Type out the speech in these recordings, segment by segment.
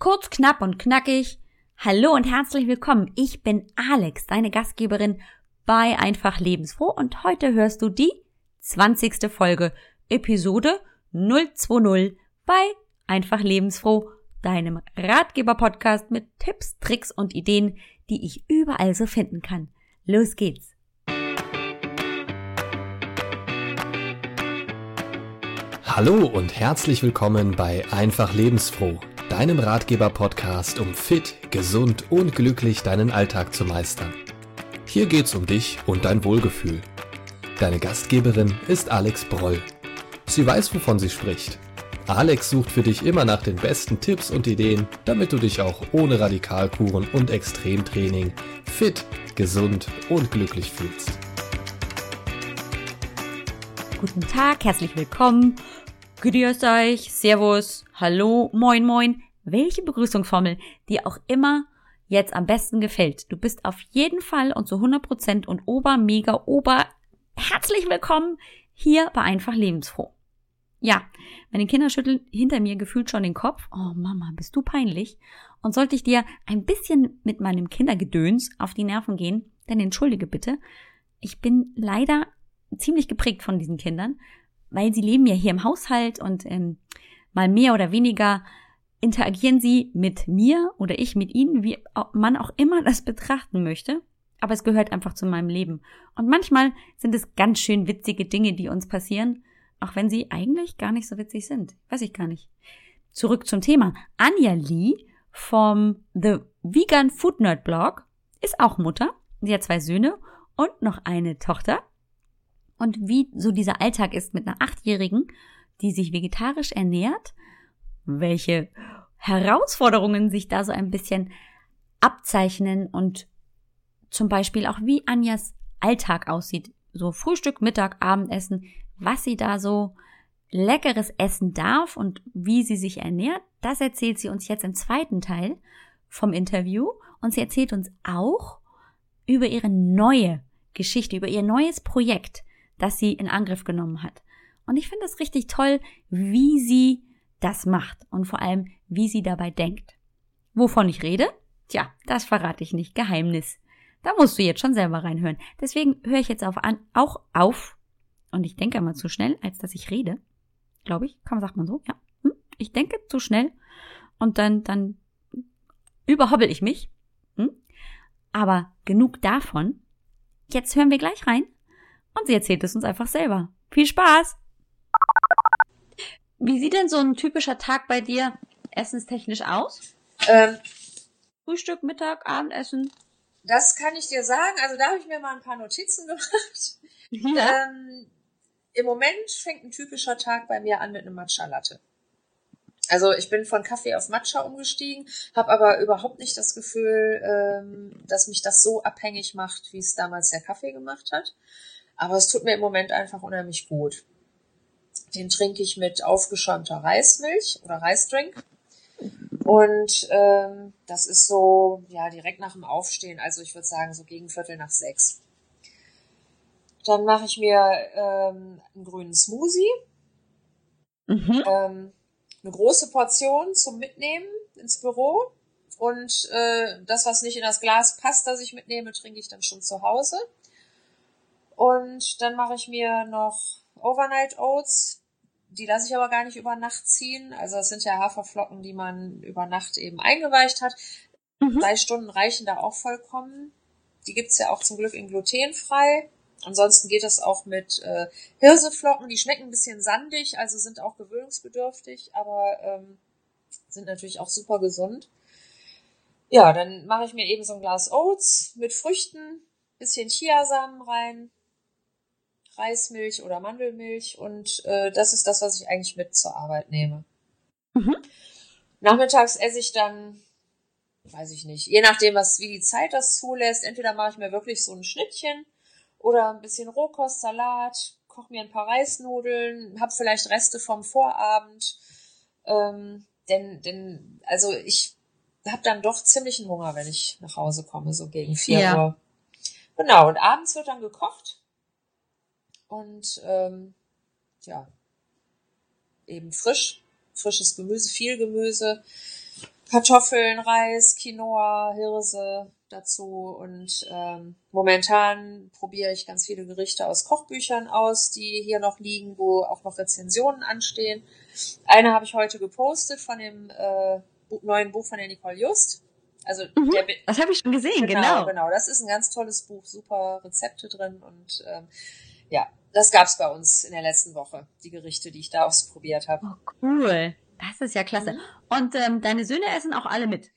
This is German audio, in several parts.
Kurz, knapp und knackig. Hallo und herzlich willkommen. Ich bin Alex, deine Gastgeberin bei Einfach Lebensfroh und heute hörst du die 20. Folge, Episode 020 bei Einfach Lebensfroh, deinem Ratgeber-Podcast mit Tipps, Tricks und Ideen, die ich überall so finden kann. Los geht's! Hallo und herzlich willkommen bei Einfach Lebensfroh, deinem Ratgeber-Podcast, um fit, gesund und glücklich deinen Alltag zu meistern. Hier geht's um dich und dein Wohlgefühl. Deine Gastgeberin ist Alex Broll. Sie weiß, wovon sie spricht. Alex sucht für dich immer nach den besten Tipps und Ideen, damit du dich auch ohne Radikalkuren und Extremtraining fit, gesund und glücklich fühlst. Guten Tag, herzlich willkommen Grüß euch, Servus, Hallo, Moin Moin, welche Begrüßungsformel dir auch immer jetzt am besten gefällt. Du bist auf jeden Fall und zu 100% und ober, mega, ober herzlich willkommen hier bei Einfach Lebensfroh. Ja, meine Kinder schütteln hinter mir gefühlt schon den Kopf. Oh Mama, bist du peinlich? Und sollte ich dir ein bisschen mit meinem Kindergedöns auf die Nerven gehen, dann entschuldige bitte. Ich bin leider ziemlich geprägt von diesen Kindern weil sie leben ja hier im Haushalt und ähm, mal mehr oder weniger interagieren sie mit mir oder ich mit ihnen, wie man auch immer das betrachten möchte. Aber es gehört einfach zu meinem Leben. Und manchmal sind es ganz schön witzige Dinge, die uns passieren, auch wenn sie eigentlich gar nicht so witzig sind. Weiß ich gar nicht. Zurück zum Thema. Anja Lee vom The Vegan Food Nerd Blog ist auch Mutter. Sie hat zwei Söhne und noch eine Tochter und wie so dieser Alltag ist mit einer Achtjährigen, die sich vegetarisch ernährt, welche Herausforderungen sich da so ein bisschen abzeichnen und zum Beispiel auch wie Anjas Alltag aussieht. So Frühstück, Mittag, Abendessen, was sie da so leckeres essen darf und wie sie sich ernährt, das erzählt sie uns jetzt im zweiten Teil vom Interview. Und sie erzählt uns auch über ihre neue Geschichte, über ihr neues Projekt, das sie in Angriff genommen hat. Und ich finde es richtig toll, wie sie das macht und vor allem, wie sie dabei denkt. Wovon ich rede? Tja, das verrate ich nicht. Geheimnis. Da musst du jetzt schon selber reinhören. Deswegen höre ich jetzt auf an, auch auf. Und ich denke immer zu schnell, als dass ich rede. Glaube ich. Kann man, sagt man so? Ja. Hm? Ich denke zu schnell. Und dann, dann überhobbel ich mich. Hm? Aber genug davon. Jetzt hören wir gleich rein und sie erzählt es uns einfach selber. Viel Spaß! Wie sieht denn so ein typischer Tag bei dir essenstechnisch aus? Ähm, Frühstück, Mittag, Abendessen? Das kann ich dir sagen. Also da habe ich mir mal ein paar Notizen gemacht. Ja. Ähm, Im Moment fängt ein typischer Tag bei mir an mit einem Matcha-Latte. Also ich bin von Kaffee auf Matcha umgestiegen, habe aber überhaupt nicht das Gefühl, ähm, dass mich das so abhängig macht, wie es damals der Kaffee gemacht hat. Aber es tut mir im Moment einfach unheimlich gut. Den trinke ich mit aufgeschäumter Reismilch oder Reisdrink. Und ähm, das ist so, ja, direkt nach dem Aufstehen, also ich würde sagen so gegen Viertel nach sechs. Dann mache ich mir ähm, einen grünen Smoothie. Mhm. Ähm, eine große Portion zum Mitnehmen ins Büro. Und äh, das, was nicht in das Glas passt, das ich mitnehme, trinke ich dann schon zu Hause. Und dann mache ich mir noch Overnight Oats. Die lasse ich aber gar nicht über Nacht ziehen. Also das sind ja Haferflocken, die man über Nacht eben eingeweicht hat. Mhm. Drei Stunden reichen da auch vollkommen. Die gibt's ja auch zum Glück in glutenfrei. Ansonsten geht das auch mit äh, Hirseflocken. Die schmecken ein bisschen sandig, also sind auch gewöhnungsbedürftig, aber ähm, sind natürlich auch super gesund. Ja, dann mache ich mir eben so ein Glas Oats mit Früchten, bisschen Chiasamen rein, Reismilch oder Mandelmilch und äh, das ist das, was ich eigentlich mit zur Arbeit nehme. Mhm. Nachmittags esse ich dann, weiß ich nicht, je nachdem, was wie die Zeit das zulässt. Entweder mache ich mir wirklich so ein Schnittchen oder ein bisschen Rohkostsalat, koche mir ein paar Reisnudeln, habe vielleicht Reste vom Vorabend. Ähm, denn, denn, also ich habe dann doch ziemlichen Hunger, wenn ich nach Hause komme, so gegen vier ja. Uhr. Genau, und abends wird dann gekocht. Und ähm, ja, eben frisch, frisches Gemüse, viel Gemüse. Kartoffeln, Reis, Quinoa, Hirse dazu und ähm, momentan probiere ich ganz viele Gerichte aus Kochbüchern aus, die hier noch liegen, wo auch noch Rezensionen anstehen. Eine habe ich heute gepostet von dem äh, neuen Buch von der Nicole Just. Also mhm, der, das habe ich schon gesehen, genau, genau. Genau, das ist ein ganz tolles Buch, super Rezepte drin und ähm, ja, das gab's bei uns in der letzten Woche, die Gerichte, die ich da ausprobiert habe. Oh, cool. Das ist ja klasse. Mhm. Und ähm, deine Söhne essen auch alle mit?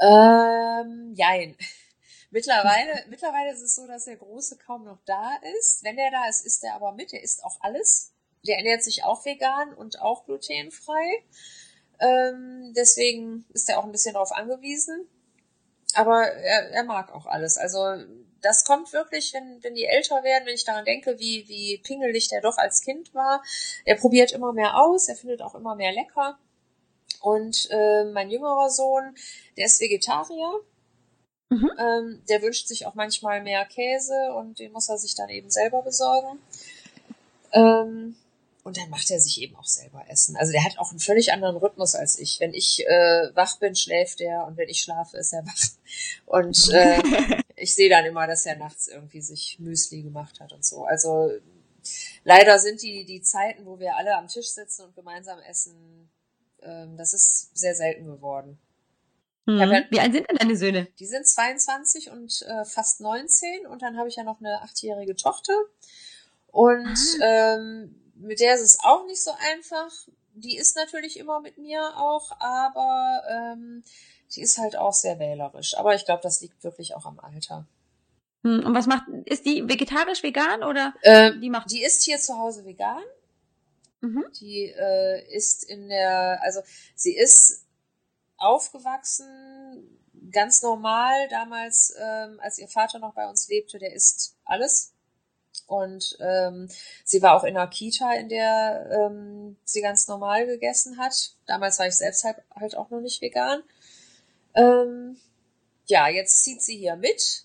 Ähm, jein. Mittlerweile, mittlerweile ist es so, dass der Große kaum noch da ist. Wenn der da ist, isst er aber mit. Der isst auch alles. Der ernährt sich auch vegan und auch glutenfrei. Ähm, deswegen ist er auch ein bisschen darauf angewiesen. Aber er, er mag auch alles. Also das kommt wirklich, wenn, wenn die älter werden, wenn ich daran denke, wie, wie pingelig der doch als Kind war. Er probiert immer mehr aus, er findet auch immer mehr lecker. Und äh, mein jüngerer Sohn, der ist Vegetarier. Mhm. Ähm, der wünscht sich auch manchmal mehr Käse und den muss er sich dann eben selber besorgen. Ähm, und dann macht er sich eben auch selber Essen. Also der hat auch einen völlig anderen Rhythmus als ich. Wenn ich äh, wach bin, schläft er und wenn ich schlafe, ist er wach. Und äh, ich sehe dann immer, dass er nachts irgendwie sich Müsli gemacht hat und so. Also leider sind die, die Zeiten, wo wir alle am Tisch sitzen und gemeinsam essen, ähm, das ist sehr selten geworden. Mhm. Ja, Wie alt sind denn deine Söhne? Die sind 22 und äh, fast 19 und dann habe ich ja noch eine achtjährige Tochter. Und ah. ähm, mit der ist es auch nicht so einfach. Die ist natürlich immer mit mir auch, aber ähm, die ist halt auch sehr wählerisch. Aber ich glaube, das liegt wirklich auch am Alter. Hm, und was macht, ist die vegetarisch vegan oder? Äh, die macht. Die ist hier zu Hause vegan. Mhm. Die äh, ist in der, also sie ist aufgewachsen ganz normal damals, ähm, als ihr Vater noch bei uns lebte, der isst alles. Und ähm, sie war auch in einer Kita, in der ähm, sie ganz normal gegessen hat. Damals war ich selbst halt, halt auch noch nicht vegan. Ähm, ja, jetzt zieht sie hier mit.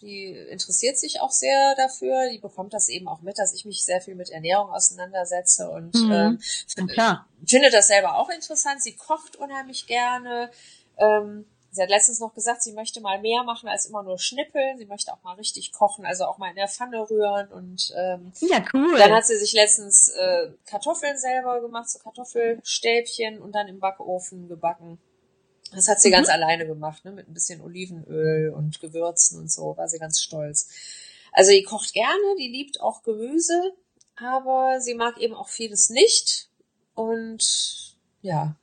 Die interessiert sich auch sehr dafür. Die bekommt das eben auch mit, dass ich mich sehr viel mit Ernährung auseinandersetze und mhm. ähm, klar. findet das selber auch interessant. Sie kocht unheimlich gerne. Ähm, Sie hat letztens noch gesagt, sie möchte mal mehr machen als immer nur schnippeln. Sie möchte auch mal richtig kochen, also auch mal in der Pfanne rühren. Und ähm, ja, cool. Dann hat sie sich letztens äh, Kartoffeln selber gemacht, so Kartoffelstäbchen und dann im Backofen gebacken. Das hat sie mhm. ganz alleine gemacht, ne? mit ein bisschen Olivenöl und Gewürzen und so. War sie ganz stolz. Also die kocht gerne, die liebt auch Gemüse, aber sie mag eben auch vieles nicht. Und ja,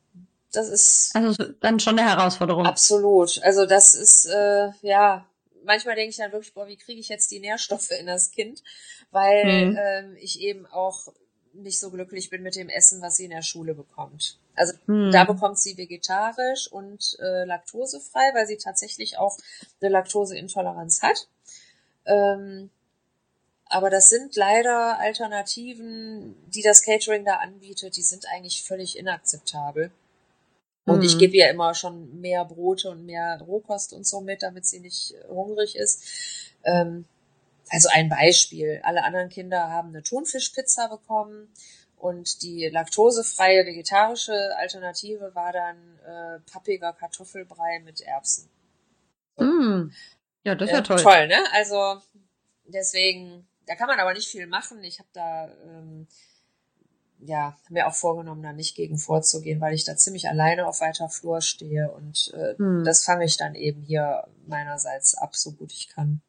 das ist. Also dann schon eine Herausforderung. Absolut. Also das ist, äh, ja, manchmal denke ich dann wirklich, boah, wie kriege ich jetzt die Nährstoffe in das Kind? Weil mhm. ähm, ich eben auch nicht so glücklich bin mit dem Essen, was sie in der Schule bekommt. Also mhm. da bekommt sie vegetarisch und äh, laktosefrei, weil sie tatsächlich auch eine Laktoseintoleranz hat. Ähm, aber das sind leider Alternativen, die das Catering da anbietet, die sind eigentlich völlig inakzeptabel. Und mhm. ich gebe ihr immer schon mehr Brote und mehr Rohkost und so mit, damit sie nicht hungrig ist. Ähm, also ein Beispiel. Alle anderen Kinder haben eine Thunfischpizza bekommen und die laktosefreie vegetarische Alternative war dann äh, pappiger Kartoffelbrei mit Erbsen. Mm. Ja, das ist ja äh, toll. Toll, ne? Also deswegen, da kann man aber nicht viel machen. Ich habe da ähm, ja, mir auch vorgenommen, da nicht gegen vorzugehen, weil ich da ziemlich alleine auf weiter Flur stehe und äh, hm. das fange ich dann eben hier meinerseits ab, so gut ich kann.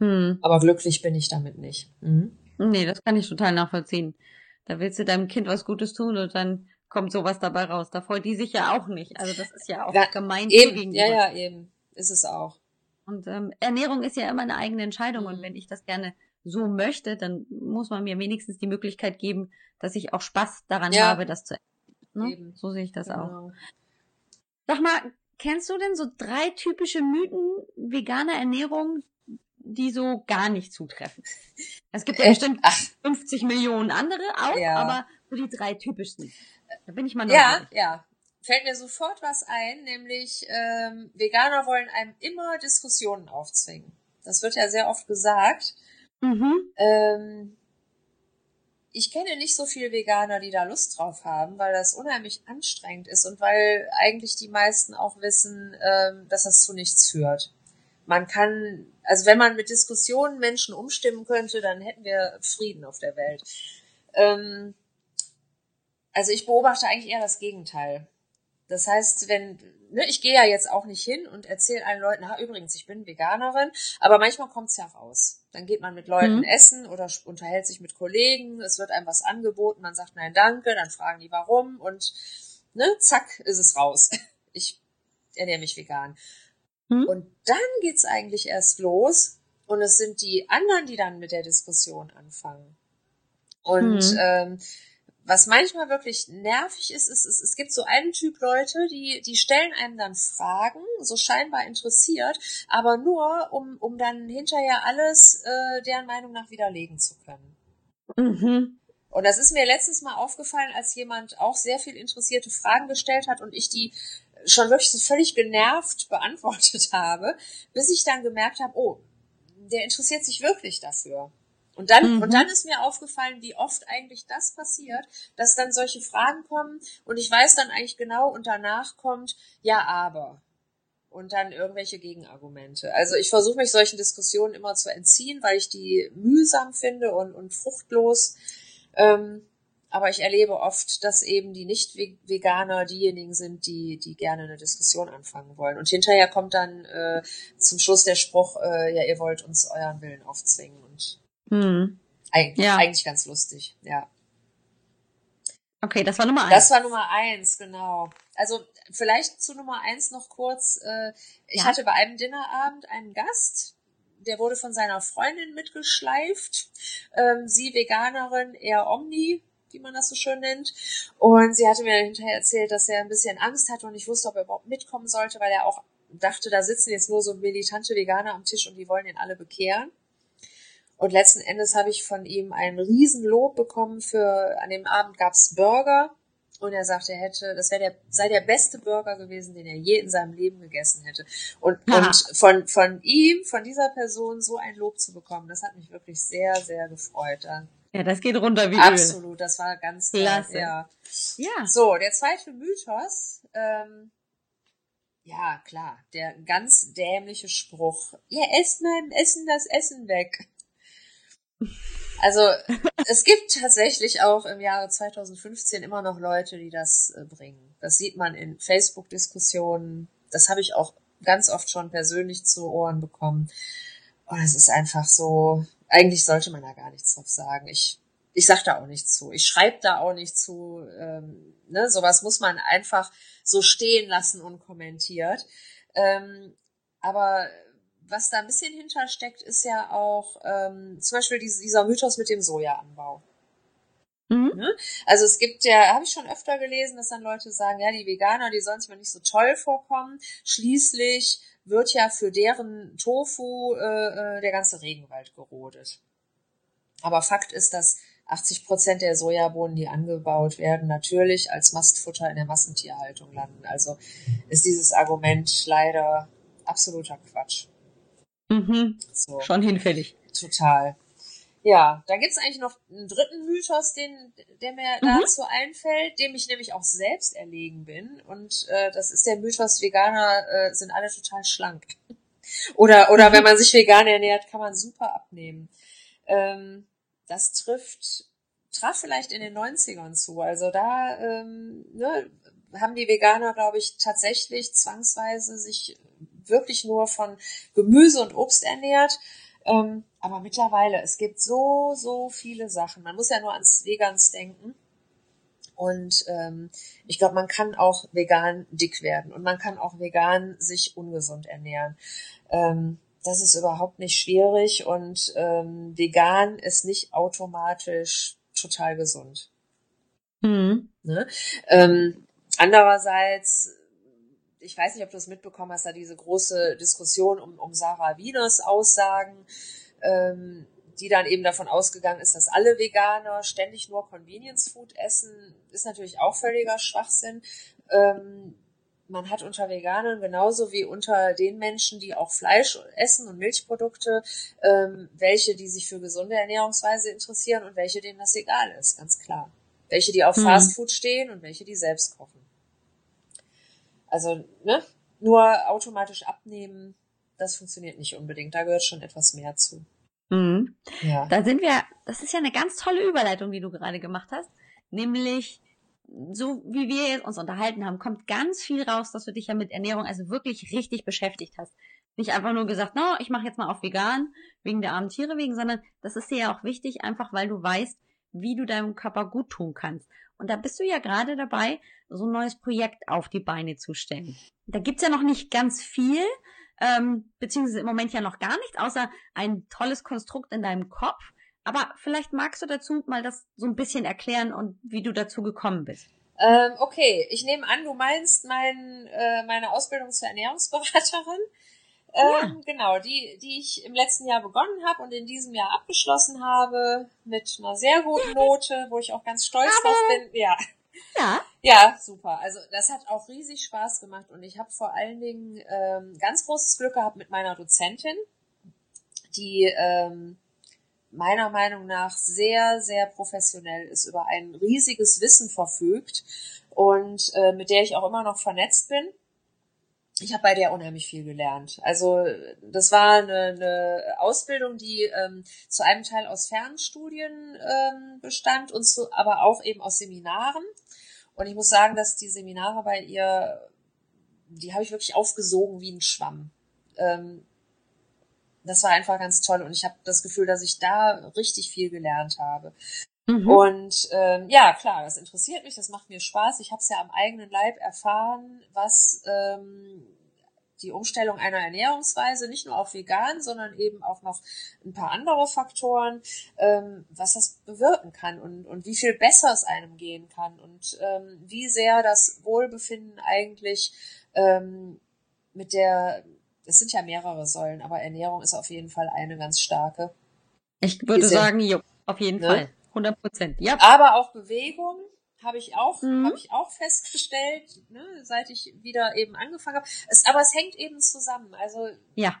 Hm. Aber glücklich bin ich damit nicht. Mhm. Nee, das kann ich total nachvollziehen. Da willst du deinem Kind was Gutes tun und dann kommt sowas dabei raus. Da freut die sich ja auch nicht. Also das ist ja auch ja, gemein. Eben, ja, ja, eben. Ist es auch. Und ähm, Ernährung ist ja immer eine eigene Entscheidung. Mhm. Und wenn ich das gerne so möchte, dann muss man mir wenigstens die Möglichkeit geben, dass ich auch Spaß daran ja. habe, das zu ne? So sehe ich das genau. auch. Sag mal, kennst du denn so drei typische Mythen veganer Ernährung, die so gar nicht zutreffen? Es gibt ja bestimmt Ach. 50 Millionen andere auch, ja. aber so die drei typischsten. Da bin ich mal neugierig. Ja, ja. Fällt mir sofort was ein, nämlich ähm, Veganer wollen einem immer Diskussionen aufzwingen. Das wird ja sehr oft gesagt. Mhm. Ähm, ich kenne nicht so viele Veganer, die da Lust drauf haben, weil das unheimlich anstrengend ist und weil eigentlich die meisten auch wissen, ähm, dass das zu nichts führt. Man kann, also wenn man mit Diskussionen Menschen umstimmen könnte, dann hätten wir Frieden auf der Welt. Ähm, also ich beobachte eigentlich eher das Gegenteil. Das heißt, wenn, ne, ich gehe ja jetzt auch nicht hin und erzähle allen Leuten, ha, übrigens, ich bin Veganerin, aber manchmal kommt es ja raus. Dann geht man mit Leuten mhm. essen oder unterhält sich mit Kollegen, es wird einem was angeboten, man sagt nein, danke, dann fragen die warum und ne, zack, ist es raus. Ich ernähre mich vegan. Mhm. Und dann geht's eigentlich erst los und es sind die anderen, die dann mit der Diskussion anfangen. Und mhm. ähm, was manchmal wirklich nervig ist, ist, ist, es gibt so einen Typ Leute, die, die stellen einem dann Fragen, so scheinbar interessiert, aber nur, um, um dann hinterher alles äh, deren Meinung nach widerlegen zu können. Mhm. Und das ist mir letztens mal aufgefallen, als jemand auch sehr viel interessierte Fragen gestellt hat und ich die schon wirklich so völlig genervt beantwortet habe, bis ich dann gemerkt habe, oh, der interessiert sich wirklich dafür. Und dann, mhm. und dann ist mir aufgefallen, wie oft eigentlich das passiert, dass dann solche Fragen kommen und ich weiß dann eigentlich genau und danach kommt, ja, aber. Und dann irgendwelche Gegenargumente. Also ich versuche mich solchen Diskussionen immer zu entziehen, weil ich die mühsam finde und, und fruchtlos. Ähm, aber ich erlebe oft, dass eben die Nicht-Veganer diejenigen sind, die, die gerne eine Diskussion anfangen wollen. Und hinterher kommt dann äh, zum Schluss der Spruch, äh, ja, ihr wollt uns euren Willen aufzwingen. Und hm. Eigentlich, ja. eigentlich ganz lustig, ja. Okay, das war Nummer eins. Das war Nummer eins, genau. Also vielleicht zu Nummer eins noch kurz. Äh, ich ja. hatte bei einem Dinnerabend einen Gast, der wurde von seiner Freundin mitgeschleift. Ähm, sie Veganerin, er Omni, wie man das so schön nennt. Und sie hatte mir hinterher erzählt, dass er ein bisschen Angst hatte und ich wusste, ob er überhaupt mitkommen sollte, weil er auch dachte, da sitzen jetzt nur so militante Veganer am Tisch und die wollen ihn alle bekehren. Und letzten Endes habe ich von ihm ein Riesenlob bekommen für, an dem Abend gab's Burger. Und er sagte, er hätte, das wäre der, sei der beste Burger gewesen, den er je in seinem Leben gegessen hätte. Und, und von, von ihm, von dieser Person so ein Lob zu bekommen, das hat mich wirklich sehr, sehr gefreut. Ja, das geht runter wie Öl. Absolut, das war ganz klasse. Ja. ja. So, der zweite Mythos, ähm, ja, klar, der ganz dämliche Spruch. Ihr esst meinem Essen das Essen weg. Also es gibt tatsächlich auch im Jahre 2015 immer noch Leute, die das äh, bringen. Das sieht man in Facebook-Diskussionen. Das habe ich auch ganz oft schon persönlich zu Ohren bekommen. Und es ist einfach so, eigentlich sollte man da gar nichts drauf sagen. Ich, ich sag da auch nichts zu. Ich schreibe da auch nicht zu. Ähm, ne? Sowas muss man einfach so stehen lassen und kommentiert. Ähm, aber was da ein bisschen hintersteckt, ist ja auch ähm, zum Beispiel dieser Mythos mit dem Sojaanbau. Mhm. Ne? Also es gibt ja, habe ich schon öfter gelesen, dass dann Leute sagen, ja, die Veganer, die sollen sich mal nicht so toll vorkommen. Schließlich wird ja für deren Tofu äh, äh der ganze Regenwald gerodet. Aber Fakt ist, dass 80 Prozent der Sojabohnen, die angebaut werden, natürlich als Mastfutter in der Massentierhaltung landen. Also ist dieses Argument leider absoluter Quatsch. Mhm. So. Schon hinfällig. Total. Ja, da gibt's eigentlich noch einen dritten Mythos, den, der mir mhm. dazu einfällt, dem ich nämlich auch selbst erlegen bin. Und äh, das ist der Mythos, Veganer äh, sind alle total schlank. oder, oder mhm. wenn man sich vegan ernährt, kann man super abnehmen. Ähm, das trifft, traf vielleicht in den 90ern zu. Also da ähm, ne, haben die Veganer, glaube ich, tatsächlich zwangsweise sich wirklich nur von Gemüse und Obst ernährt. Ähm, aber mittlerweile, es gibt so, so viele Sachen. Man muss ja nur ans Vegans denken. Und ähm, ich glaube, man kann auch vegan dick werden und man kann auch vegan sich ungesund ernähren. Ähm, das ist überhaupt nicht schwierig und ähm, vegan ist nicht automatisch total gesund. Mhm. Ne? Ähm, andererseits ich weiß nicht, ob du es mitbekommen hast, da diese große Diskussion um, um Sarah Wieners Aussagen, ähm, die dann eben davon ausgegangen ist, dass alle Veganer ständig nur Convenience Food essen, ist natürlich auch völliger Schwachsinn. Ähm, man hat unter Veganern genauso wie unter den Menschen, die auch Fleisch essen und Milchprodukte, ähm, welche, die sich für gesunde Ernährungsweise interessieren und welche, denen das egal ist, ganz klar. Welche, die auf hm. Fastfood stehen und welche, die selbst kochen. Also, ne? Nur automatisch abnehmen, das funktioniert nicht unbedingt. Da gehört schon etwas mehr zu. Mhm. Ja. Da sind wir, das ist ja eine ganz tolle Überleitung, die du gerade gemacht hast. Nämlich, so wie wir uns unterhalten haben, kommt ganz viel raus, dass du dich ja mit Ernährung also wirklich richtig beschäftigt hast. Nicht einfach nur gesagt, no, ich mache jetzt mal auf vegan, wegen der armen Tiere wegen, sondern das ist dir ja auch wichtig, einfach weil du weißt, wie du deinem Körper gut tun kannst. Und da bist du ja gerade dabei, so ein neues Projekt auf die Beine zu stellen. Da gibt's ja noch nicht ganz viel, ähm, beziehungsweise im Moment ja noch gar nichts, außer ein tolles Konstrukt in deinem Kopf. Aber vielleicht magst du dazu mal das so ein bisschen erklären und wie du dazu gekommen bist. Ähm, okay, ich nehme an, du meinst mein, äh, meine Ausbildung zur Ernährungsberaterin. Ähm, ja. Genau, die, die ich im letzten Jahr begonnen habe und in diesem Jahr abgeschlossen habe mit einer sehr guten Note, wo ich auch ganz stolz Aber, drauf bin. Ja. Ja. Ja, super. Also das hat auch riesig Spaß gemacht und ich habe vor allen Dingen ähm, ganz großes Glück gehabt mit meiner Dozentin, die ähm, meiner Meinung nach sehr, sehr professionell ist, über ein riesiges Wissen verfügt und äh, mit der ich auch immer noch vernetzt bin. Ich habe bei der unheimlich viel gelernt. Also das war eine, eine Ausbildung, die ähm, zu einem Teil aus Fernstudien ähm, bestand und zu, aber auch eben aus Seminaren. Und ich muss sagen, dass die Seminare bei ihr, die habe ich wirklich aufgesogen wie ein Schwamm. Ähm, das war einfach ganz toll und ich habe das Gefühl, dass ich da richtig viel gelernt habe. Mhm. Und ähm, ja, klar, das interessiert mich, das macht mir Spaß. Ich habe es ja am eigenen Leib erfahren, was ähm, die Umstellung einer Ernährungsweise, nicht nur auf vegan, sondern eben auch noch ein paar andere Faktoren, ähm, was das bewirken kann und, und wie viel besser es einem gehen kann und ähm, wie sehr das Wohlbefinden eigentlich ähm, mit der es sind ja mehrere Säulen, aber Ernährung ist auf jeden Fall eine ganz starke. Ich würde sagen, jo, auf jeden ne? Fall. 100 Prozent, ja. Aber auch Bewegung habe ich auch, mhm. habe ich auch festgestellt, ne, seit ich wieder eben angefangen habe. Es, aber es hängt eben zusammen. Also ja.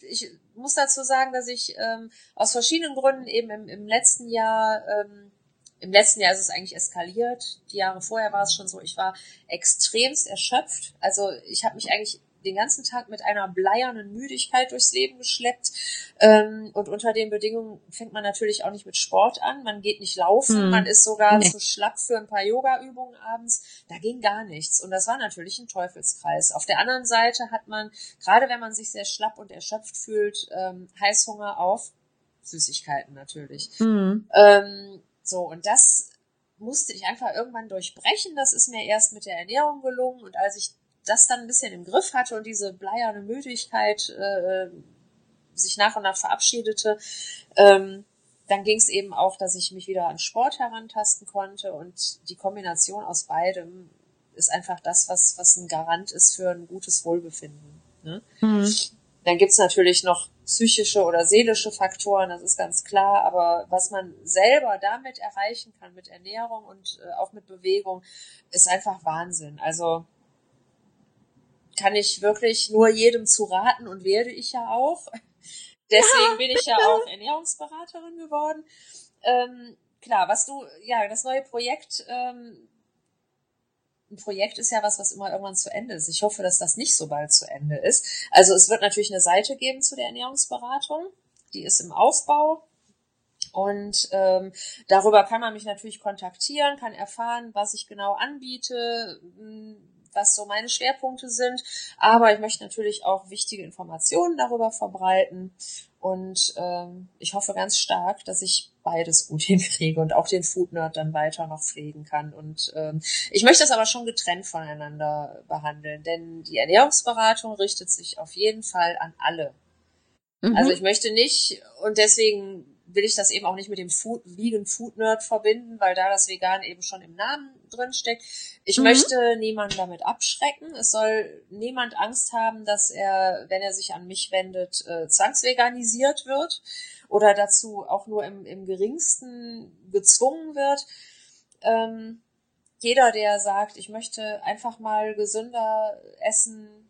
Ich muss dazu sagen, dass ich ähm, aus verschiedenen Gründen eben im, im letzten Jahr ähm, im letzten Jahr ist es eigentlich eskaliert. Die Jahre vorher war es schon so, ich war extremst erschöpft. Also ich habe mich eigentlich den ganzen Tag mit einer bleiernen Müdigkeit durchs Leben geschleppt. Ähm, und unter den Bedingungen fängt man natürlich auch nicht mit Sport an. Man geht nicht laufen, hm. man ist sogar nee. zu schlapp für ein paar Yoga-Übungen abends. Da ging gar nichts. Und das war natürlich ein Teufelskreis. Auf der anderen Seite hat man, gerade wenn man sich sehr schlapp und erschöpft fühlt, ähm, Heißhunger auf Süßigkeiten natürlich. Hm. Ähm, so, und das musste ich einfach irgendwann durchbrechen. Das ist mir erst mit der Ernährung gelungen. Und als ich das dann ein bisschen im Griff hatte und diese bleierne Müdigkeit äh, sich nach und nach verabschiedete, ähm, dann ging es eben auch, dass ich mich wieder an Sport herantasten konnte und die Kombination aus beidem ist einfach das, was, was ein Garant ist für ein gutes Wohlbefinden. Ne? Mhm. Dann gibt's natürlich noch psychische oder seelische Faktoren, das ist ganz klar, aber was man selber damit erreichen kann, mit Ernährung und äh, auch mit Bewegung, ist einfach Wahnsinn. Also kann ich wirklich nur jedem zu raten und werde ich ja auch. Deswegen ja, bin ich ja auch Ernährungsberaterin geworden. Ähm, klar, was du, ja, das neue Projekt, ähm, ein Projekt ist ja was, was immer irgendwann zu Ende ist. Ich hoffe, dass das nicht so bald zu Ende ist. Also es wird natürlich eine Seite geben zu der Ernährungsberatung. Die ist im Aufbau. Und ähm, darüber kann man mich natürlich kontaktieren, kann erfahren, was ich genau anbiete, was so meine Schwerpunkte sind. Aber ich möchte natürlich auch wichtige Informationen darüber verbreiten. Und ähm, ich hoffe ganz stark, dass ich beides gut hinkriege und auch den Food Nerd dann weiter noch pflegen kann. Und ähm, ich möchte das aber schon getrennt voneinander behandeln, denn die Ernährungsberatung richtet sich auf jeden Fall an alle. Mhm. Also ich möchte nicht, und deswegen will ich das eben auch nicht mit dem Food, Vegan Food Nerd verbinden, weil da das Vegan eben schon im Namen drin steckt. Ich mhm. möchte niemanden damit abschrecken. Es soll niemand Angst haben, dass er, wenn er sich an mich wendet, äh, zwangsveganisiert wird oder dazu auch nur im, im geringsten gezwungen wird. Ähm, jeder, der sagt, ich möchte einfach mal gesünder essen,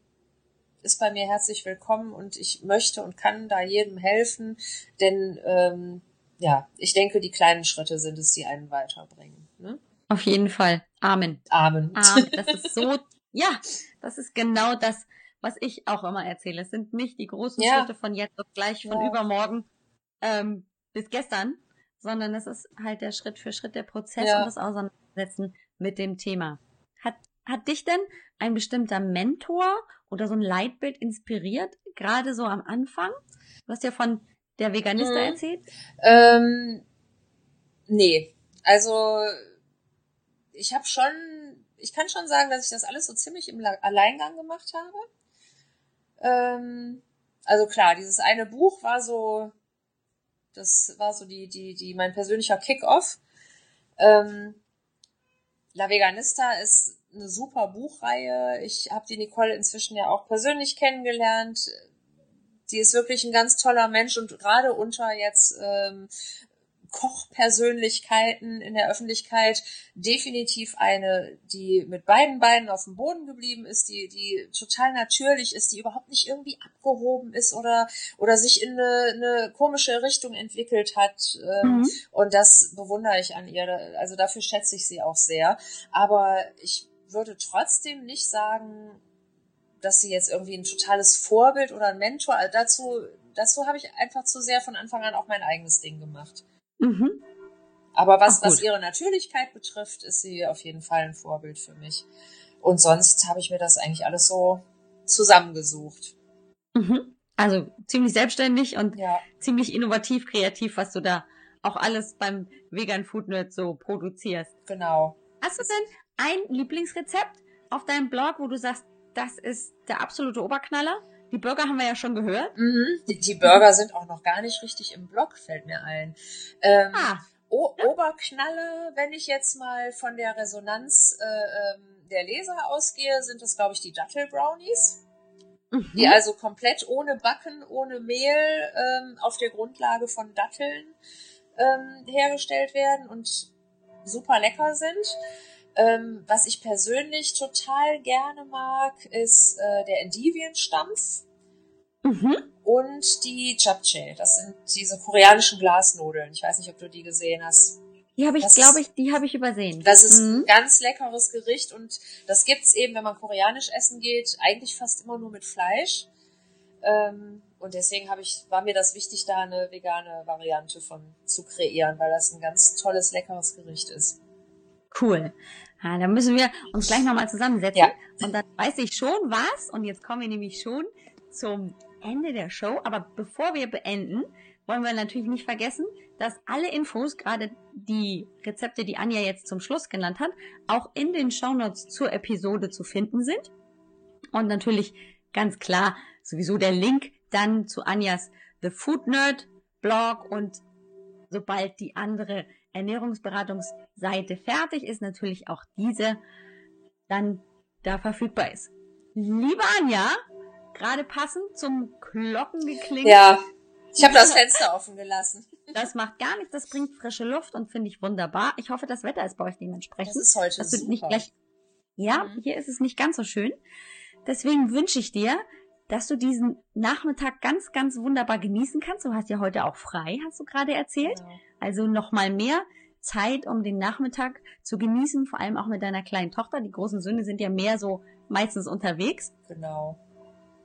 ist bei mir herzlich willkommen und ich möchte und kann da jedem helfen, denn ähm, ja, ich denke, die kleinen Schritte sind es, die einen weiterbringen. Ne? Auf jeden Fall. Amen. Amen. Amen. Das ist so, ja, das ist genau das, was ich auch immer erzähle. Es sind nicht die großen ja. Schritte von jetzt auf gleich, von ja. übermorgen ähm, bis gestern, sondern es ist halt der Schritt für Schritt der Prozess ja. und das Auseinandersetzen mit dem Thema. Hat, dich denn ein bestimmter Mentor oder so ein Leitbild inspiriert, gerade so am Anfang? Du hast ja von der Veganista mhm. erzählt? Ähm, nee, also ich habe schon, ich kann schon sagen, dass ich das alles so ziemlich im Alleingang gemacht habe. Ähm, also klar, dieses eine Buch war so, das war so die, die, die, mein persönlicher Kick-off. Ähm, La Veganista ist eine super Buchreihe. Ich habe die Nicole inzwischen ja auch persönlich kennengelernt die ist wirklich ein ganz toller Mensch und gerade unter jetzt ähm, Kochpersönlichkeiten in der Öffentlichkeit definitiv eine, die mit beiden Beinen auf dem Boden geblieben ist, die, die total natürlich ist, die überhaupt nicht irgendwie abgehoben ist oder, oder sich in eine, eine komische Richtung entwickelt hat. Ähm, mhm. Und das bewundere ich an ihr. Also dafür schätze ich sie auch sehr. Aber ich würde trotzdem nicht sagen, dass sie jetzt irgendwie ein totales Vorbild oder ein Mentor, dazu, dazu habe ich einfach zu sehr von Anfang an auch mein eigenes Ding gemacht. Mhm. Aber was, was ihre Natürlichkeit betrifft, ist sie auf jeden Fall ein Vorbild für mich. Und sonst habe ich mir das eigentlich alles so zusammengesucht. Mhm. Also ziemlich selbstständig und ja. ziemlich innovativ, kreativ, was du da auch alles beim Vegan Food Nerd so produzierst. Genau. Hast du denn ein Lieblingsrezept auf deinem Blog, wo du sagst, das ist der absolute Oberknaller. Die Burger haben wir ja schon gehört. Mhm. Die, die, Burger sind auch noch gar nicht richtig im Blog, fällt mir ein. Ähm, ah. O Oberknalle, wenn ich jetzt mal von der Resonanz äh, ähm, der Leser ausgehe, sind das, glaube ich, die Dattel-Brownies. Mhm. Die also komplett ohne Backen, ohne Mehl ähm, auf der Grundlage von Datteln ähm, hergestellt werden und super lecker sind. Ähm, was ich persönlich total gerne mag, ist äh, der Endivienstampf mhm. und die Japchae. Das sind diese koreanischen Glasnudeln. Ich weiß nicht, ob du die gesehen hast. Die habe ich, glaube ich, die habe ich übersehen. Das ist mhm. ein ganz leckeres Gericht und das gibt's eben, wenn man koreanisch essen geht, eigentlich fast immer nur mit Fleisch. Ähm, und deswegen habe ich, war mir das wichtig, da eine vegane Variante von zu kreieren, weil das ein ganz tolles, leckeres Gericht ist. Cool. Ja, dann müssen wir uns gleich nochmal zusammensetzen. Ja. Und dann weiß ich schon was. Und jetzt kommen wir nämlich schon zum Ende der Show. Aber bevor wir beenden, wollen wir natürlich nicht vergessen, dass alle Infos, gerade die Rezepte, die Anja jetzt zum Schluss genannt hat, auch in den Shownotes zur Episode zu finden sind. Und natürlich ganz klar sowieso der Link dann zu Anjas The Food Nerd Blog und sobald die andere Ernährungsberatungsseite fertig ist, natürlich auch diese dann da verfügbar ist. Liebe Anja, gerade passend zum Glockengeklingel. Ja, ich habe das Fenster offen gelassen. Das macht gar nichts, das bringt frische Luft und finde ich wunderbar. Ich hoffe, das Wetter ist bei euch dementsprechend. Das ist heute dass super. Nicht gleich, ja, mhm. hier ist es nicht ganz so schön. Deswegen wünsche ich dir, dass du diesen Nachmittag ganz, ganz wunderbar genießen kannst. Du hast ja heute auch frei, hast du gerade erzählt. Genau. Also nochmal mehr Zeit, um den Nachmittag zu genießen, vor allem auch mit deiner kleinen Tochter. Die großen Söhne sind ja mehr so meistens unterwegs. Genau.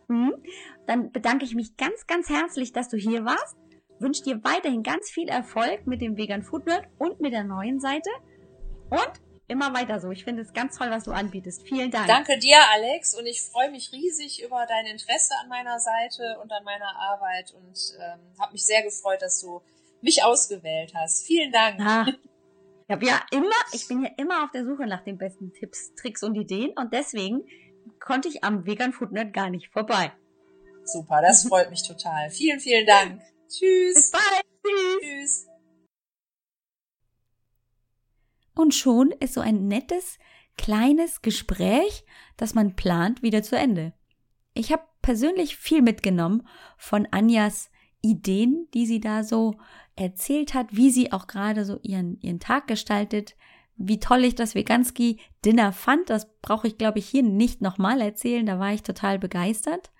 Mhm. Dann bedanke ich mich ganz, ganz herzlich, dass du hier warst. Wünsche dir weiterhin ganz viel Erfolg mit dem Vegan Food Nerd und mit der neuen Seite. Und immer weiter so. Ich finde es ganz toll, was du anbietest. Vielen Dank. Danke dir, Alex. Und ich freue mich riesig über dein Interesse an meiner Seite und an meiner Arbeit und ähm, habe mich sehr gefreut, dass du mich ausgewählt hast. Vielen Dank. Ah, ich habe ja immer, ich bin ja immer auf der Suche nach den besten Tipps, Tricks und Ideen und deswegen konnte ich am Vegan Food Net gar nicht vorbei. Super, das freut mich total. Vielen, vielen Dank. Tschüss. Bis bald. Tschüss. Tschüss. Und schon ist so ein nettes, kleines Gespräch, das man plant, wieder zu Ende. Ich habe persönlich viel mitgenommen von Anjas Ideen, die sie da so erzählt hat, wie sie auch gerade so ihren, ihren Tag gestaltet, wie toll ich das Veganski Dinner fand, das brauche ich, glaube ich, hier nicht nochmal erzählen. Da war ich total begeistert.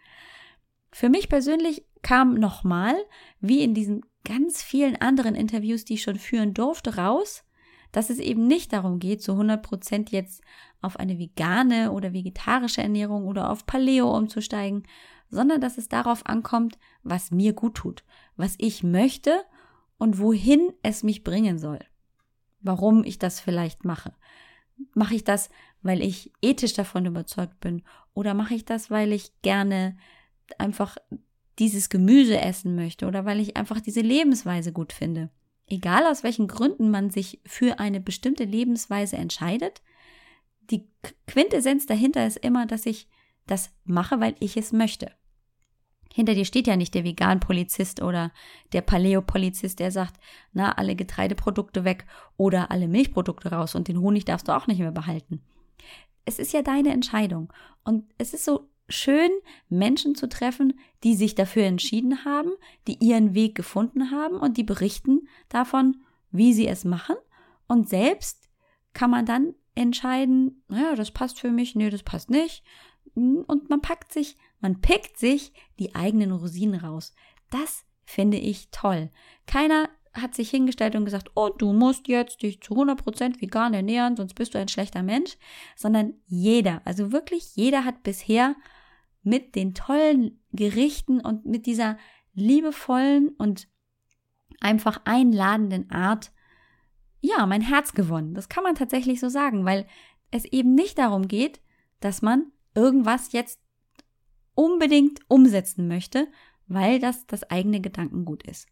Für mich persönlich kam nochmal, wie in diesen ganz vielen anderen Interviews, die ich schon führen durfte, raus, dass es eben nicht darum geht, zu 100 Prozent jetzt auf eine vegane oder vegetarische Ernährung oder auf Paleo umzusteigen, sondern dass es darauf ankommt, was mir gut tut, was ich möchte und wohin es mich bringen soll. Warum ich das vielleicht mache. Mache ich das, weil ich ethisch davon überzeugt bin oder mache ich das, weil ich gerne einfach dieses Gemüse essen möchte oder weil ich einfach diese Lebensweise gut finde. Egal aus welchen Gründen man sich für eine bestimmte Lebensweise entscheidet, die Quintessenz dahinter ist immer, dass ich das mache, weil ich es möchte. Hinter dir steht ja nicht der Vegan-Polizist oder der Paleo-Polizist, der sagt, na, alle Getreideprodukte weg oder alle Milchprodukte raus und den Honig darfst du auch nicht mehr behalten. Es ist ja deine Entscheidung. Und es ist so schön, Menschen zu treffen, die sich dafür entschieden haben, die ihren Weg gefunden haben und die berichten davon, wie sie es machen. Und selbst kann man dann entscheiden, naja, das passt für mich, nee, das passt nicht. Und man packt sich, man pickt sich die eigenen Rosinen raus. Das finde ich toll. Keiner hat sich hingestellt und gesagt, oh, du musst jetzt dich zu 100% vegan ernähren, sonst bist du ein schlechter Mensch, sondern jeder, also wirklich jeder hat bisher mit den tollen Gerichten und mit dieser liebevollen und einfach einladenden Art, ja, mein Herz gewonnen. Das kann man tatsächlich so sagen, weil es eben nicht darum geht, dass man irgendwas jetzt unbedingt umsetzen möchte, weil das das eigene Gedankengut ist.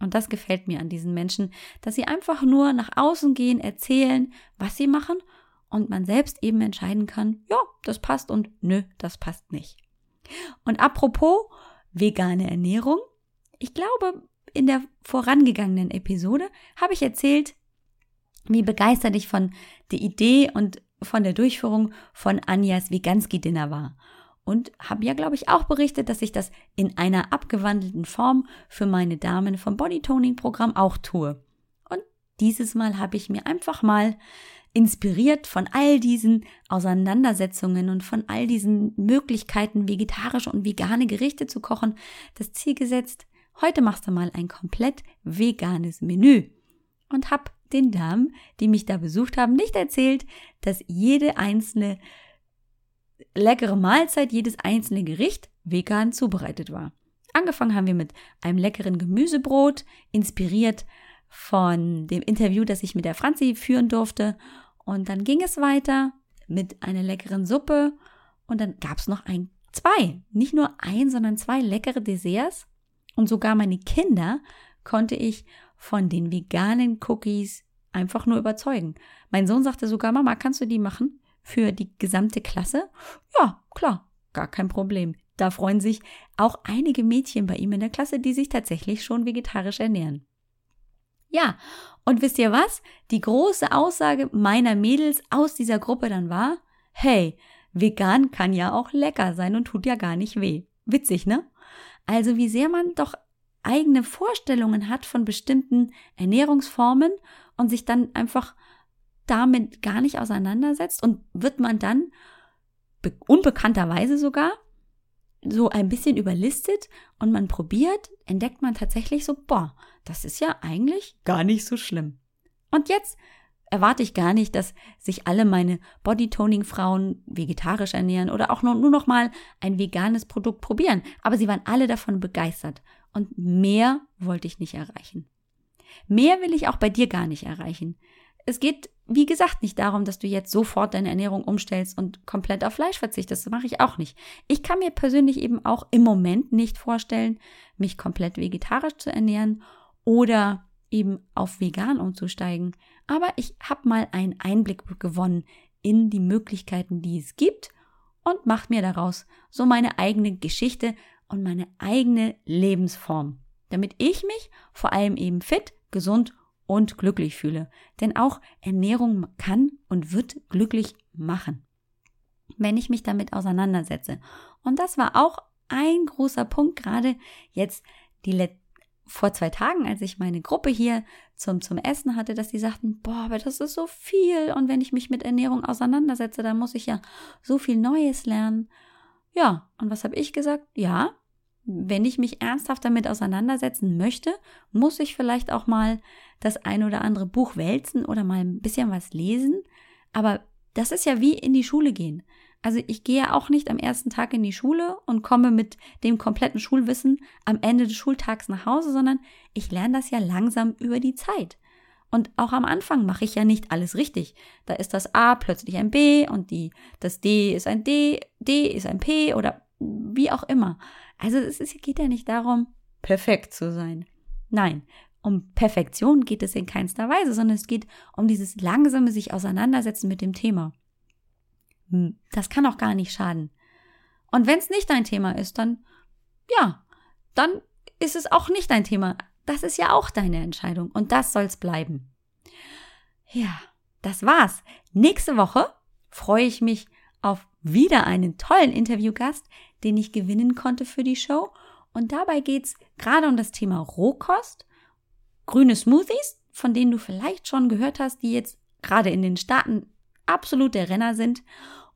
Und das gefällt mir an diesen Menschen, dass sie einfach nur nach außen gehen, erzählen, was sie machen und man selbst eben entscheiden kann, ja, das passt und nö, das passt nicht. Und apropos vegane Ernährung, ich glaube, in der vorangegangenen Episode habe ich erzählt, wie begeistert ich von der Idee und von der Durchführung von Anjas Veganski Dinner war. Und habe ja, glaube ich, auch berichtet, dass ich das in einer abgewandelten Form für meine Damen vom Bodytoning Programm auch tue. Und dieses Mal habe ich mir einfach mal inspiriert von all diesen Auseinandersetzungen und von all diesen Möglichkeiten, vegetarische und vegane Gerichte zu kochen, das Ziel gesetzt, heute machst du mal ein komplett veganes Menü. Und hab den Damen, die mich da besucht haben, nicht erzählt, dass jede einzelne leckere Mahlzeit, jedes einzelne Gericht vegan zubereitet war. Angefangen haben wir mit einem leckeren Gemüsebrot, inspiriert von dem Interview, das ich mit der Franzi führen durfte und dann ging es weiter mit einer leckeren Suppe und dann gab es noch ein, zwei, nicht nur ein, sondern zwei leckere Desserts und sogar meine Kinder konnte ich von den veganen Cookies einfach nur überzeugen. Mein Sohn sagte sogar, Mama, kannst du die machen für die gesamte Klasse? Ja, klar, gar kein Problem. Da freuen sich auch einige Mädchen bei ihm in der Klasse, die sich tatsächlich schon vegetarisch ernähren. Ja, und wisst ihr was? Die große Aussage meiner Mädels aus dieser Gruppe dann war, hey, vegan kann ja auch lecker sein und tut ja gar nicht weh. Witzig, ne? Also wie sehr man doch eigene Vorstellungen hat von bestimmten Ernährungsformen und sich dann einfach damit gar nicht auseinandersetzt und wird man dann unbekannterweise sogar so ein bisschen überlistet und man probiert, entdeckt man tatsächlich so, boah, das ist ja eigentlich gar nicht so schlimm. Und jetzt erwarte ich gar nicht, dass sich alle meine Bodytoning-Frauen vegetarisch ernähren oder auch nur, nur noch mal ein veganes Produkt probieren. Aber sie waren alle davon begeistert. Und mehr wollte ich nicht erreichen. Mehr will ich auch bei dir gar nicht erreichen. Es geht, wie gesagt, nicht darum, dass du jetzt sofort deine Ernährung umstellst und komplett auf Fleisch verzichtest. Das mache ich auch nicht. Ich kann mir persönlich eben auch im Moment nicht vorstellen, mich komplett vegetarisch zu ernähren oder eben auf vegan umzusteigen. Aber ich habe mal einen Einblick gewonnen in die Möglichkeiten, die es gibt und mache mir daraus so meine eigene Geschichte und meine eigene Lebensform, damit ich mich vor allem eben fit, gesund und glücklich fühle. Denn auch Ernährung kann und wird glücklich machen, wenn ich mich damit auseinandersetze. Und das war auch ein großer Punkt, gerade jetzt die vor zwei Tagen, als ich meine Gruppe hier zum, zum Essen hatte, dass die sagten, boah, aber das ist so viel und wenn ich mich mit Ernährung auseinandersetze, dann muss ich ja so viel Neues lernen. Ja, und was habe ich gesagt? Ja, wenn ich mich ernsthaft damit auseinandersetzen möchte, muss ich vielleicht auch mal das ein oder andere Buch wälzen oder mal ein bisschen was lesen. Aber das ist ja wie in die Schule gehen. Also ich gehe auch nicht am ersten Tag in die Schule und komme mit dem kompletten Schulwissen am Ende des Schultags nach Hause, sondern ich lerne das ja langsam über die Zeit. Und auch am Anfang mache ich ja nicht alles richtig. Da ist das A plötzlich ein B und die, das D ist ein D, D ist ein P oder wie auch immer. Also es ist, geht ja nicht darum, perfekt zu sein. Nein, um Perfektion geht es in keinster Weise, sondern es geht um dieses langsame sich auseinandersetzen mit dem Thema. Hm, das kann auch gar nicht schaden. Und wenn es nicht dein Thema ist, dann ja, dann ist es auch nicht dein Thema. Das ist ja auch deine Entscheidung und das soll's bleiben. Ja, das war's. Nächste Woche freue ich mich auf wieder einen tollen Interviewgast, den ich gewinnen konnte für die Show. Und dabei geht's gerade um das Thema Rohkost, grüne Smoothies, von denen du vielleicht schon gehört hast, die jetzt gerade in den Staaten absolut der Renner sind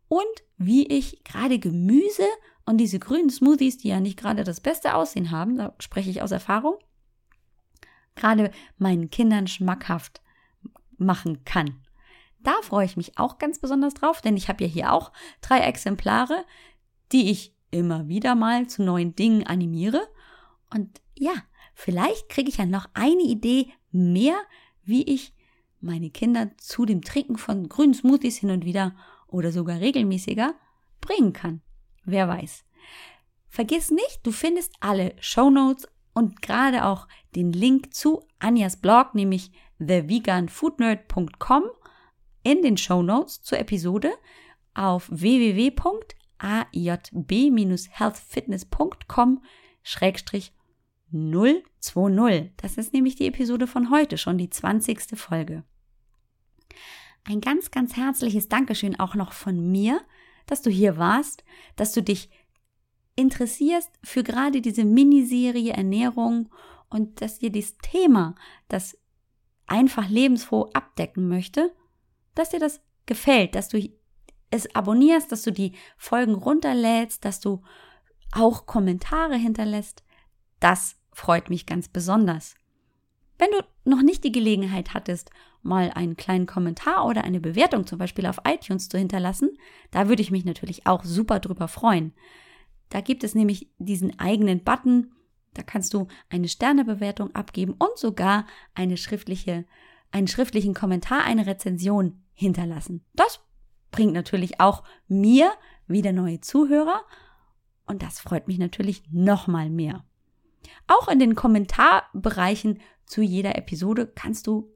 und wie ich gerade Gemüse und diese grünen Smoothies, die ja nicht gerade das beste Aussehen haben, da spreche ich aus Erfahrung, gerade meinen Kindern schmackhaft machen kann. Da freue ich mich auch ganz besonders drauf, denn ich habe ja hier auch drei Exemplare, die ich immer wieder mal zu neuen Dingen animiere. Und ja, vielleicht kriege ich ja noch eine Idee mehr, wie ich meine Kinder zu dem Trinken von grünen Smoothies hin und wieder oder sogar regelmäßiger bringen kann. Wer weiß. Vergiss nicht, du findest alle Show Notes und gerade auch den Link zu Anjas Blog, nämlich theveganfoodnerd.com in den Show Notes zur Episode auf www.ajb-healthfitness.com 020. Das ist nämlich die Episode von heute, schon die 20. Folge. Ein ganz, ganz herzliches Dankeschön auch noch von mir, dass du hier warst, dass du dich interessierst für gerade diese Miniserie Ernährung und dass dir dieses Thema, das einfach lebensfroh abdecken möchte, dass dir das gefällt, dass du es abonnierst, dass du die Folgen runterlädst, dass du auch Kommentare hinterlässt. Das freut mich ganz besonders. Wenn du noch nicht die Gelegenheit hattest, mal einen kleinen Kommentar oder eine Bewertung zum Beispiel auf iTunes zu hinterlassen, da würde ich mich natürlich auch super drüber freuen. Da gibt es nämlich diesen eigenen Button, da kannst du eine Sternebewertung abgeben und sogar eine schriftliche, einen schriftlichen Kommentar, eine Rezension hinterlassen. Das bringt natürlich auch mir wieder neue Zuhörer und das freut mich natürlich nochmal mehr. Auch in den Kommentarbereichen zu jeder Episode kannst du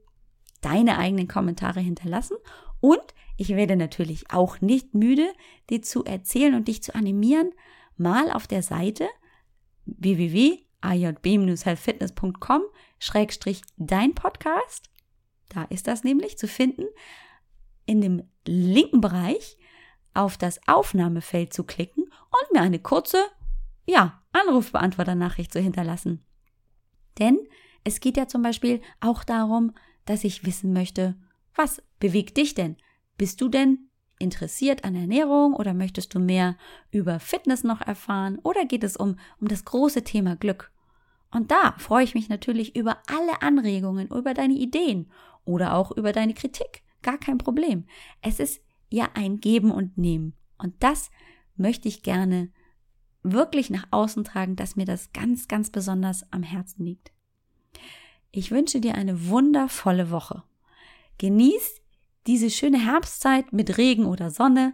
deine eigenen Kommentare hinterlassen und ich werde natürlich auch nicht müde, dir zu erzählen und dich zu animieren, mal auf der Seite www.ajb-healthfitness.com schrägstrich dein Podcast. Da ist das nämlich zu finden, in dem linken Bereich auf das Aufnahmefeld zu klicken und mir eine kurze, ja, Anrufbeantworter-Nachricht zu hinterlassen. Denn es geht ja zum Beispiel auch darum, dass ich wissen möchte, was bewegt dich denn? Bist du denn interessiert an Ernährung oder möchtest du mehr über Fitness noch erfahren oder geht es um, um das große Thema Glück? Und da freue ich mich natürlich über alle Anregungen, über deine Ideen oder auch über deine Kritik. Gar kein Problem. Es ist ja ein Geben und Nehmen. Und das möchte ich gerne wirklich nach außen tragen, dass mir das ganz, ganz besonders am Herzen liegt. Ich wünsche dir eine wundervolle Woche. Genieß diese schöne Herbstzeit mit Regen oder Sonne.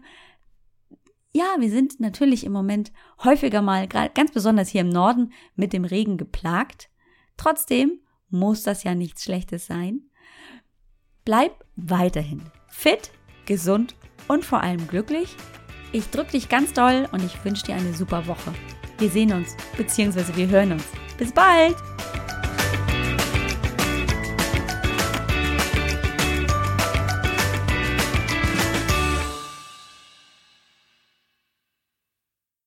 Ja, wir sind natürlich im Moment häufiger mal, ganz besonders hier im Norden, mit dem Regen geplagt. Trotzdem muss das ja nichts Schlechtes sein. Bleib weiterhin fit, gesund und vor allem glücklich. Ich drücke dich ganz doll und ich wünsche dir eine super Woche. Wir sehen uns, beziehungsweise wir hören uns. Bis bald!